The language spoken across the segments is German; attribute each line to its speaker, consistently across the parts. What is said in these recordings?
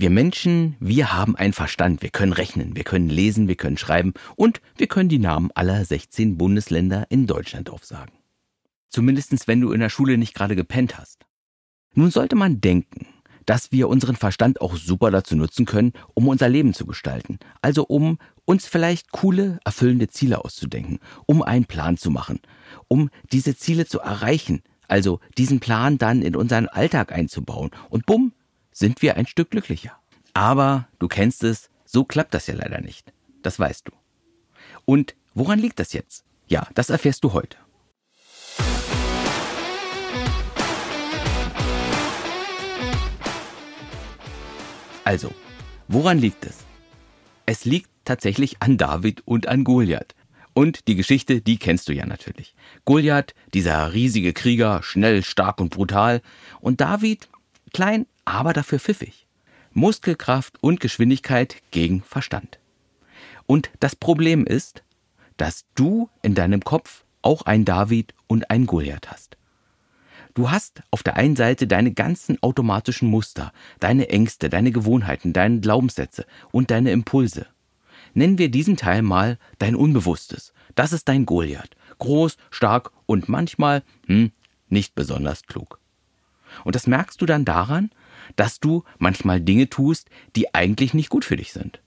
Speaker 1: Wir Menschen, wir haben einen Verstand, wir können rechnen, wir können lesen, wir können schreiben und wir können die Namen aller 16 Bundesländer in Deutschland aufsagen. Zumindestens wenn du in der Schule nicht gerade gepennt hast. Nun sollte man denken, dass wir unseren Verstand auch super dazu nutzen können, um unser Leben zu gestalten. Also um uns vielleicht coole, erfüllende Ziele auszudenken, um einen Plan zu machen, um diese Ziele zu erreichen, also diesen Plan dann in unseren Alltag einzubauen. Und bumm, sind wir ein Stück glücklicher. Aber du kennst es, so klappt das ja leider nicht. Das weißt du. Und woran liegt das jetzt? Ja, das erfährst du heute. Also, woran liegt es? Es liegt tatsächlich an David und an Goliath. Und die Geschichte, die kennst du ja natürlich. Goliath, dieser riesige Krieger, schnell, stark und brutal. Und David, klein, aber dafür pfiffig. Muskelkraft und Geschwindigkeit gegen Verstand. Und das Problem ist, dass du in deinem Kopf auch ein David und ein Goliath hast. Du hast auf der einen Seite deine ganzen automatischen Muster, deine Ängste, deine Gewohnheiten, deine Glaubenssätze und deine Impulse. Nennen wir diesen Teil mal dein Unbewusstes. Das ist dein Goliath. Groß, stark und manchmal, hm, nicht besonders klug. Und das merkst du dann daran, dass du manchmal Dinge tust, die eigentlich nicht gut für dich sind.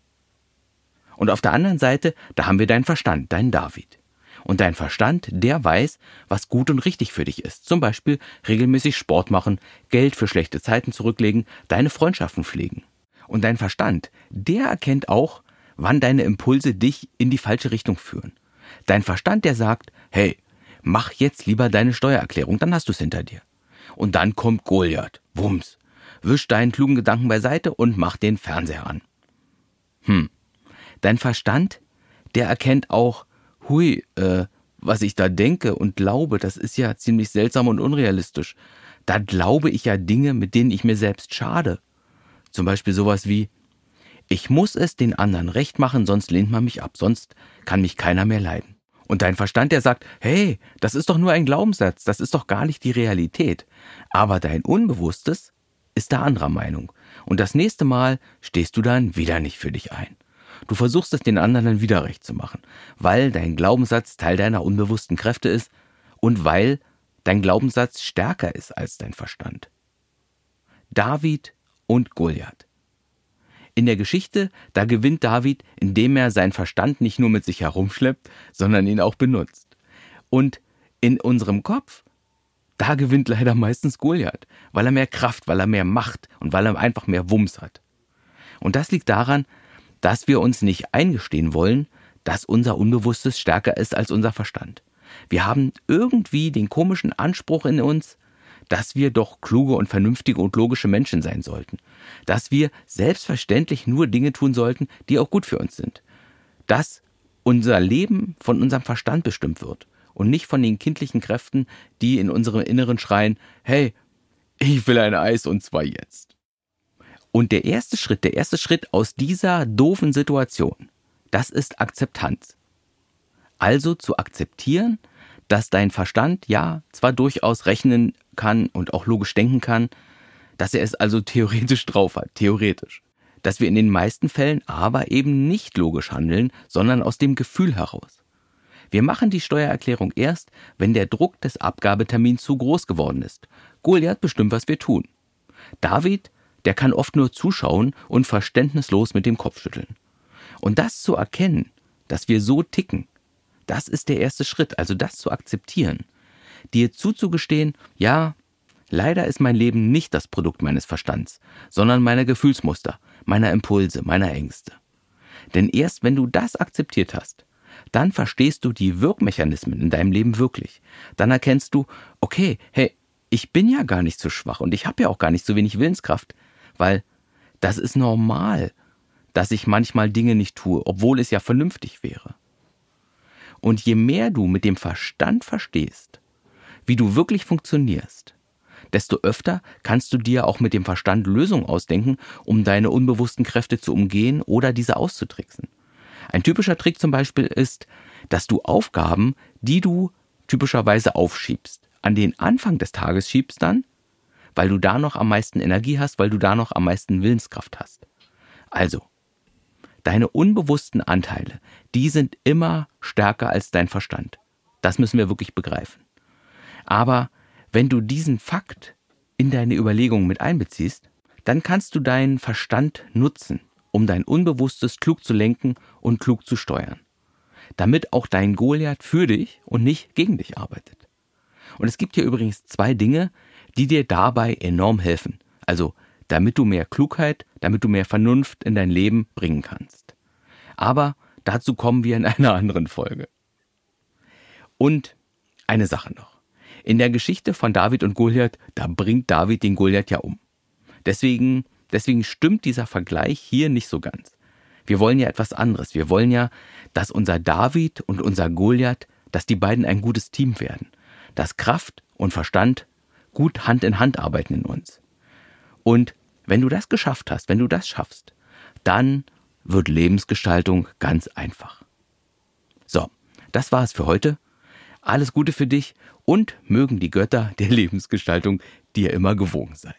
Speaker 1: Und auf der anderen Seite, da haben wir deinen Verstand, deinen David. Und dein Verstand, der weiß, was gut und richtig für dich ist. Zum Beispiel regelmäßig Sport machen, Geld für schlechte Zeiten zurücklegen, deine Freundschaften pflegen. Und dein Verstand, der erkennt auch, wann deine Impulse dich in die falsche Richtung führen. Dein Verstand, der sagt, hey, mach jetzt lieber deine Steuererklärung, dann hast du es hinter dir. Und dann kommt Goliath. Wumms wisch deinen klugen Gedanken beiseite und mach den Fernseher an. Hm. Dein Verstand, der erkennt auch, hui, äh, was ich da denke und glaube, das ist ja ziemlich seltsam und unrealistisch. Da glaube ich ja Dinge, mit denen ich mir selbst schade. Zum Beispiel sowas wie, ich muss es den anderen recht machen, sonst lehnt man mich ab, sonst kann mich keiner mehr leiden. Und dein Verstand, der sagt, hey, das ist doch nur ein Glaubenssatz, das ist doch gar nicht die Realität. Aber dein Unbewusstes, ist da anderer Meinung. Und das nächste Mal stehst du dann wieder nicht für dich ein. Du versuchst es den anderen dann wieder recht zu machen, weil dein Glaubenssatz Teil deiner unbewussten Kräfte ist und weil dein Glaubenssatz stärker ist als dein Verstand. David und Goliath. In der Geschichte, da gewinnt David, indem er seinen Verstand nicht nur mit sich herumschleppt, sondern ihn auch benutzt. Und in unserem Kopf, da gewinnt leider meistens Goliath, weil er mehr Kraft, weil er mehr Macht und weil er einfach mehr Wumms hat. Und das liegt daran, dass wir uns nicht eingestehen wollen, dass unser Unbewusstes stärker ist als unser Verstand. Wir haben irgendwie den komischen Anspruch in uns, dass wir doch kluge und vernünftige und logische Menschen sein sollten, dass wir selbstverständlich nur Dinge tun sollten, die auch gut für uns sind, dass unser Leben von unserem Verstand bestimmt wird und nicht von den kindlichen Kräften, die in unserem Inneren schreien, hey, ich will ein Eis und zwar jetzt. Und der erste Schritt, der erste Schritt aus dieser doofen Situation, das ist Akzeptanz. Also zu akzeptieren, dass dein Verstand ja zwar durchaus rechnen kann und auch logisch denken kann, dass er es also theoretisch drauf hat, theoretisch. Dass wir in den meisten Fällen aber eben nicht logisch handeln, sondern aus dem Gefühl heraus. Wir machen die Steuererklärung erst, wenn der Druck des Abgabetermins zu groß geworden ist. Goliath bestimmt, was wir tun. David, der kann oft nur zuschauen und verständnislos mit dem Kopf schütteln. Und das zu erkennen, dass wir so ticken, das ist der erste Schritt, also das zu akzeptieren. Dir zuzugestehen, ja, leider ist mein Leben nicht das Produkt meines Verstands, sondern meiner Gefühlsmuster, meiner Impulse, meiner Ängste. Denn erst wenn du das akzeptiert hast, dann verstehst du die Wirkmechanismen in deinem Leben wirklich. Dann erkennst du, okay, hey, ich bin ja gar nicht so schwach und ich habe ja auch gar nicht so wenig Willenskraft, weil das ist normal, dass ich manchmal Dinge nicht tue, obwohl es ja vernünftig wäre. Und je mehr du mit dem Verstand verstehst, wie du wirklich funktionierst, desto öfter kannst du dir auch mit dem Verstand Lösungen ausdenken, um deine unbewussten Kräfte zu umgehen oder diese auszutricksen. Ein typischer Trick zum Beispiel ist, dass du Aufgaben, die du typischerweise aufschiebst, an den Anfang des Tages schiebst dann, weil du da noch am meisten Energie hast, weil du da noch am meisten Willenskraft hast. Also, deine unbewussten Anteile, die sind immer stärker als dein Verstand. Das müssen wir wirklich begreifen. Aber wenn du diesen Fakt in deine Überlegungen mit einbeziehst, dann kannst du deinen Verstand nutzen, um dein Unbewusstes klug zu lenken und klug zu steuern. Damit auch dein Goliath für dich und nicht gegen dich arbeitet. Und es gibt hier übrigens zwei Dinge, die dir dabei enorm helfen. Also, damit du mehr Klugheit, damit du mehr Vernunft in dein Leben bringen kannst. Aber dazu kommen wir in einer anderen Folge. Und eine Sache noch. In der Geschichte von David und Goliath, da bringt David den Goliath ja um. Deswegen, deswegen stimmt dieser Vergleich hier nicht so ganz. Wir wollen ja etwas anderes. Wir wollen ja, dass unser David und unser Goliath, dass die beiden ein gutes Team werden. Dass Kraft und Verstand gut Hand in Hand arbeiten in uns. Und wenn du das geschafft hast, wenn du das schaffst, dann wird Lebensgestaltung ganz einfach. So, das war es für heute. Alles Gute für dich und mögen die Götter der Lebensgestaltung dir immer gewogen sein.